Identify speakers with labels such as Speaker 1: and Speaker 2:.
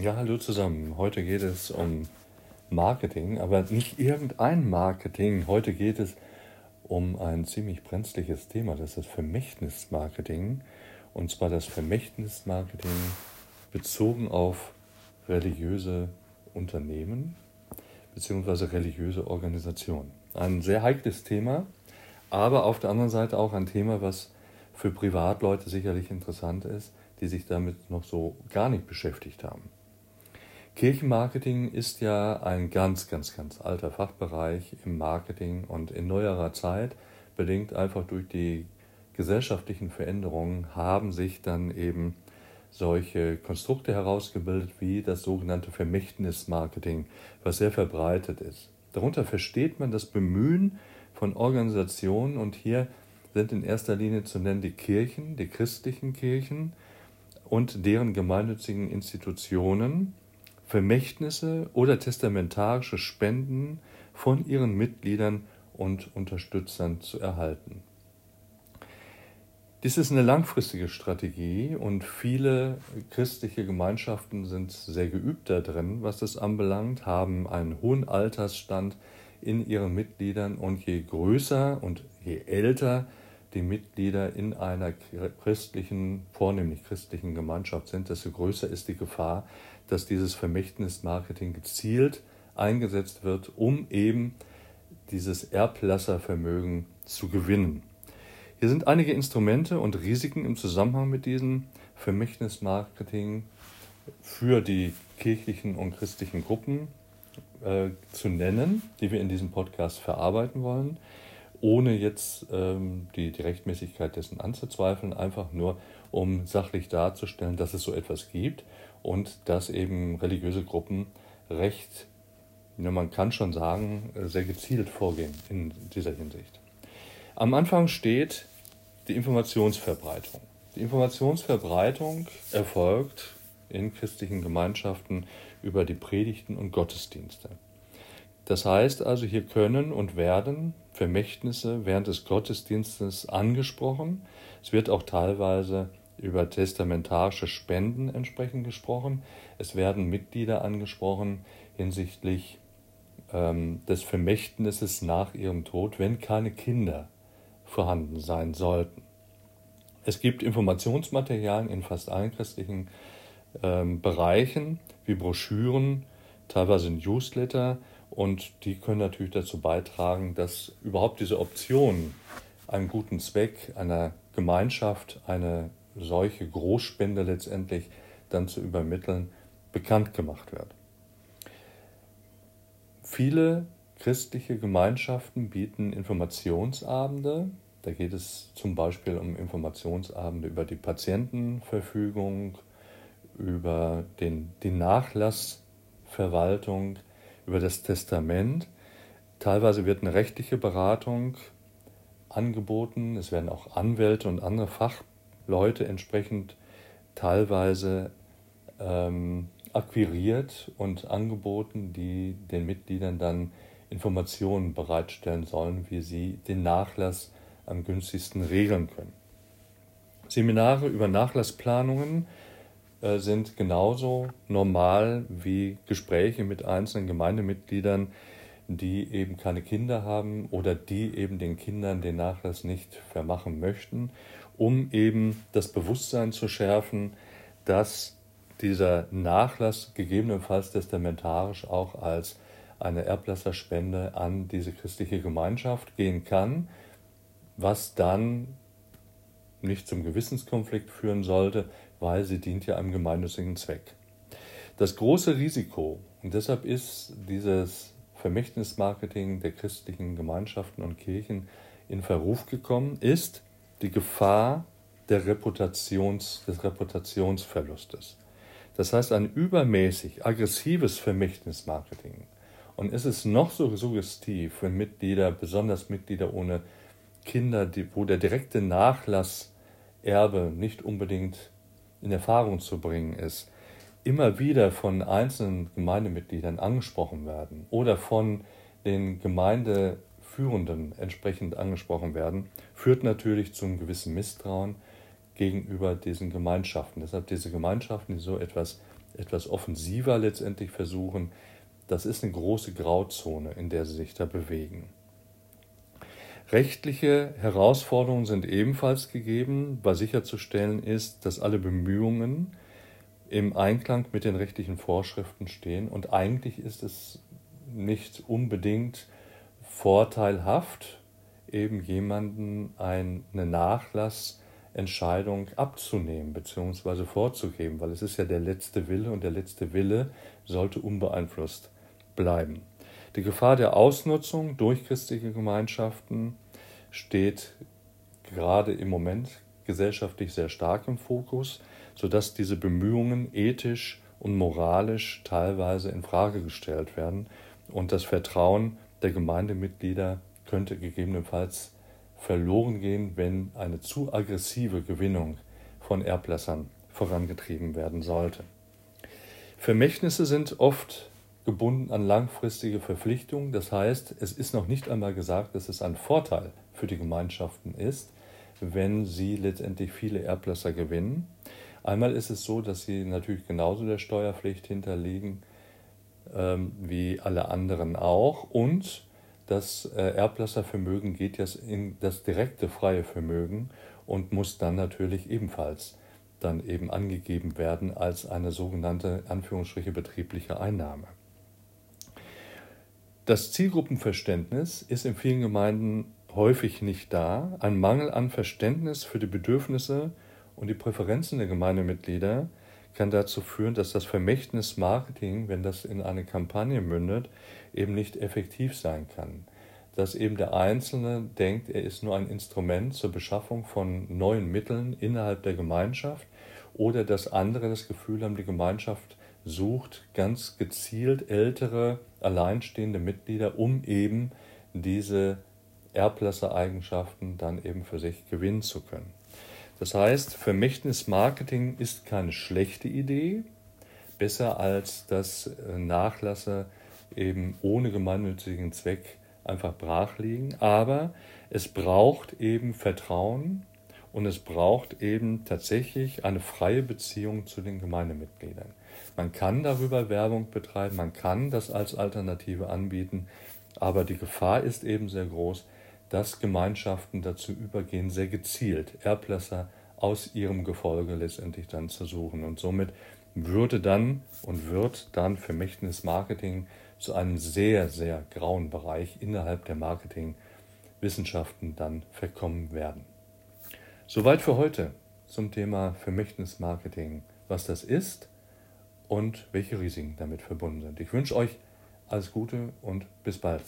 Speaker 1: Ja, hallo zusammen. Heute geht es um Marketing, aber nicht irgendein Marketing. Heute geht es um ein ziemlich brenzliges Thema, das ist das Vermächtnismarketing. Und zwar das Vermächtnismarketing bezogen auf religiöse Unternehmen bzw. religiöse Organisationen. Ein sehr heikles Thema, aber auf der anderen Seite auch ein Thema, was für Privatleute sicherlich interessant ist, die sich damit noch so gar nicht beschäftigt haben. Kirchenmarketing ist ja ein ganz, ganz, ganz alter Fachbereich im Marketing und in neuerer Zeit, bedingt einfach durch die gesellschaftlichen Veränderungen, haben sich dann eben solche Konstrukte herausgebildet wie das sogenannte Vermächtnismarketing, was sehr verbreitet ist. Darunter versteht man das Bemühen von Organisationen und hier sind in erster Linie zu nennen die Kirchen, die christlichen Kirchen und deren gemeinnützigen Institutionen, Vermächtnisse oder testamentarische Spenden von ihren Mitgliedern und Unterstützern zu erhalten. Dies ist eine langfristige Strategie und viele christliche Gemeinschaften sind sehr geübt darin, was das anbelangt, haben einen hohen Altersstand in ihren Mitgliedern und je größer und je älter die Mitglieder in einer christlichen, vornehmlich christlichen Gemeinschaft sind, desto größer ist die Gefahr, dass dieses Vermächtnismarketing gezielt eingesetzt wird, um eben dieses Erblasservermögen zu gewinnen. Hier sind einige Instrumente und Risiken im Zusammenhang mit diesem Vermächtnismarketing für die kirchlichen und christlichen Gruppen äh, zu nennen, die wir in diesem Podcast verarbeiten wollen, ohne jetzt ähm, die, die Rechtmäßigkeit dessen anzuzweifeln, einfach nur um sachlich darzustellen, dass es so etwas gibt und dass eben religiöse Gruppen recht, ja, man kann schon sagen, sehr gezielt vorgehen in dieser Hinsicht. Am Anfang steht die Informationsverbreitung. Die Informationsverbreitung erfolgt in christlichen Gemeinschaften über die Predigten und Gottesdienste. Das heißt also, hier können und werden Vermächtnisse während des Gottesdienstes angesprochen. Es wird auch teilweise über testamentarische Spenden entsprechend gesprochen. Es werden Mitglieder angesprochen hinsichtlich ähm, des Vermächtnisses nach ihrem Tod, wenn keine Kinder vorhanden sein sollten. Es gibt Informationsmaterialien in fast allen christlichen ähm, Bereichen, wie Broschüren, teilweise Newsletter, und die können natürlich dazu beitragen, dass überhaupt diese Option, einen guten Zweck einer Gemeinschaft, eine solche Großspende letztendlich dann zu übermitteln, bekannt gemacht wird. Viele christliche Gemeinschaften bieten Informationsabende. Da geht es zum Beispiel um Informationsabende über die Patientenverfügung, über den, die Nachlassverwaltung, über das Testament. Teilweise wird eine rechtliche Beratung angeboten. Es werden auch Anwälte und andere Fach Leute entsprechend teilweise ähm, akquiriert und angeboten, die den Mitgliedern dann Informationen bereitstellen sollen, wie sie den Nachlass am günstigsten regeln können. Seminare über Nachlassplanungen äh, sind genauso normal wie Gespräche mit einzelnen Gemeindemitgliedern, die eben keine Kinder haben oder die eben den Kindern den Nachlass nicht vermachen möchten um eben das Bewusstsein zu schärfen, dass dieser Nachlass gegebenenfalls testamentarisch auch als eine Erblasserspende an diese christliche Gemeinschaft gehen kann, was dann nicht zum Gewissenskonflikt führen sollte, weil sie dient ja einem gemeinnützigen Zweck. Das große Risiko, und deshalb ist dieses Vermächtnismarketing der christlichen Gemeinschaften und Kirchen in Verruf gekommen, ist, die Gefahr der Reputations, des Reputationsverlustes. Das heißt, ein übermäßig aggressives Vermächtnismarketing. Und ist es noch so suggestiv für Mitglieder, besonders Mitglieder ohne Kinder, die, wo der direkte Nachlasserbe nicht unbedingt in Erfahrung zu bringen ist, immer wieder von einzelnen Gemeindemitgliedern angesprochen werden oder von den Gemeinde Führenden entsprechend angesprochen werden, führt natürlich zu einem gewissen Misstrauen gegenüber diesen Gemeinschaften. Deshalb diese Gemeinschaften, die so etwas etwas offensiver letztendlich versuchen. Das ist eine große Grauzone, in der sie sich da bewegen. Rechtliche Herausforderungen sind ebenfalls gegeben, weil sicherzustellen ist, dass alle Bemühungen im Einklang mit den rechtlichen Vorschriften stehen. Und eigentlich ist es nicht unbedingt vorteilhaft, eben jemanden eine Nachlassentscheidung abzunehmen bzw. vorzugeben, weil es ist ja der letzte Wille und der letzte Wille sollte unbeeinflusst bleiben. Die Gefahr der Ausnutzung durch christliche Gemeinschaften steht gerade im Moment gesellschaftlich sehr stark im Fokus, sodass diese Bemühungen ethisch und moralisch teilweise in Frage gestellt werden und das Vertrauen der Gemeindemitglieder könnte gegebenenfalls verloren gehen, wenn eine zu aggressive Gewinnung von Erblassern vorangetrieben werden sollte. Vermächtnisse sind oft gebunden an langfristige Verpflichtungen. Das heißt, es ist noch nicht einmal gesagt, dass es ein Vorteil für die Gemeinschaften ist, wenn sie letztendlich viele Erblasser gewinnen. Einmal ist es so, dass sie natürlich genauso der Steuerpflicht hinterliegen wie alle anderen auch und das äh, Erblasservermögen geht jetzt in das direkte freie Vermögen und muss dann natürlich ebenfalls dann eben angegeben werden als eine sogenannte Anführungsstriche betriebliche Einnahme. Das Zielgruppenverständnis ist in vielen Gemeinden häufig nicht da. Ein Mangel an Verständnis für die Bedürfnisse und die Präferenzen der Gemeindemitglieder kann dazu führen, dass das Vermächtnis Marketing, wenn das in eine Kampagne mündet, eben nicht effektiv sein kann. Dass eben der Einzelne denkt, er ist nur ein Instrument zur Beschaffung von neuen Mitteln innerhalb der Gemeinschaft oder dass andere das Gefühl haben, die Gemeinschaft sucht ganz gezielt ältere, alleinstehende Mitglieder, um eben diese Erblassereigenschaften dann eben für sich gewinnen zu können. Das heißt, Vermächtnismarketing ist keine schlechte Idee, besser als dass äh, Nachlasse eben ohne gemeinnützigen Zweck einfach brach liegen, aber es braucht eben Vertrauen und es braucht eben tatsächlich eine freie Beziehung zu den Gemeindemitgliedern. Man kann darüber Werbung betreiben, man kann das als Alternative anbieten, aber die Gefahr ist eben sehr groß, dass Gemeinschaften dazu übergehen, sehr gezielt Erblasser aus ihrem Gefolge letztendlich dann zu suchen. Und somit würde dann und wird dann Vermächtnismarketing zu einem sehr, sehr grauen Bereich innerhalb der Marketingwissenschaften dann verkommen werden. Soweit für heute zum Thema Vermächtnismarketing, was das ist und welche Risiken damit verbunden sind. Ich wünsche euch alles Gute und bis bald.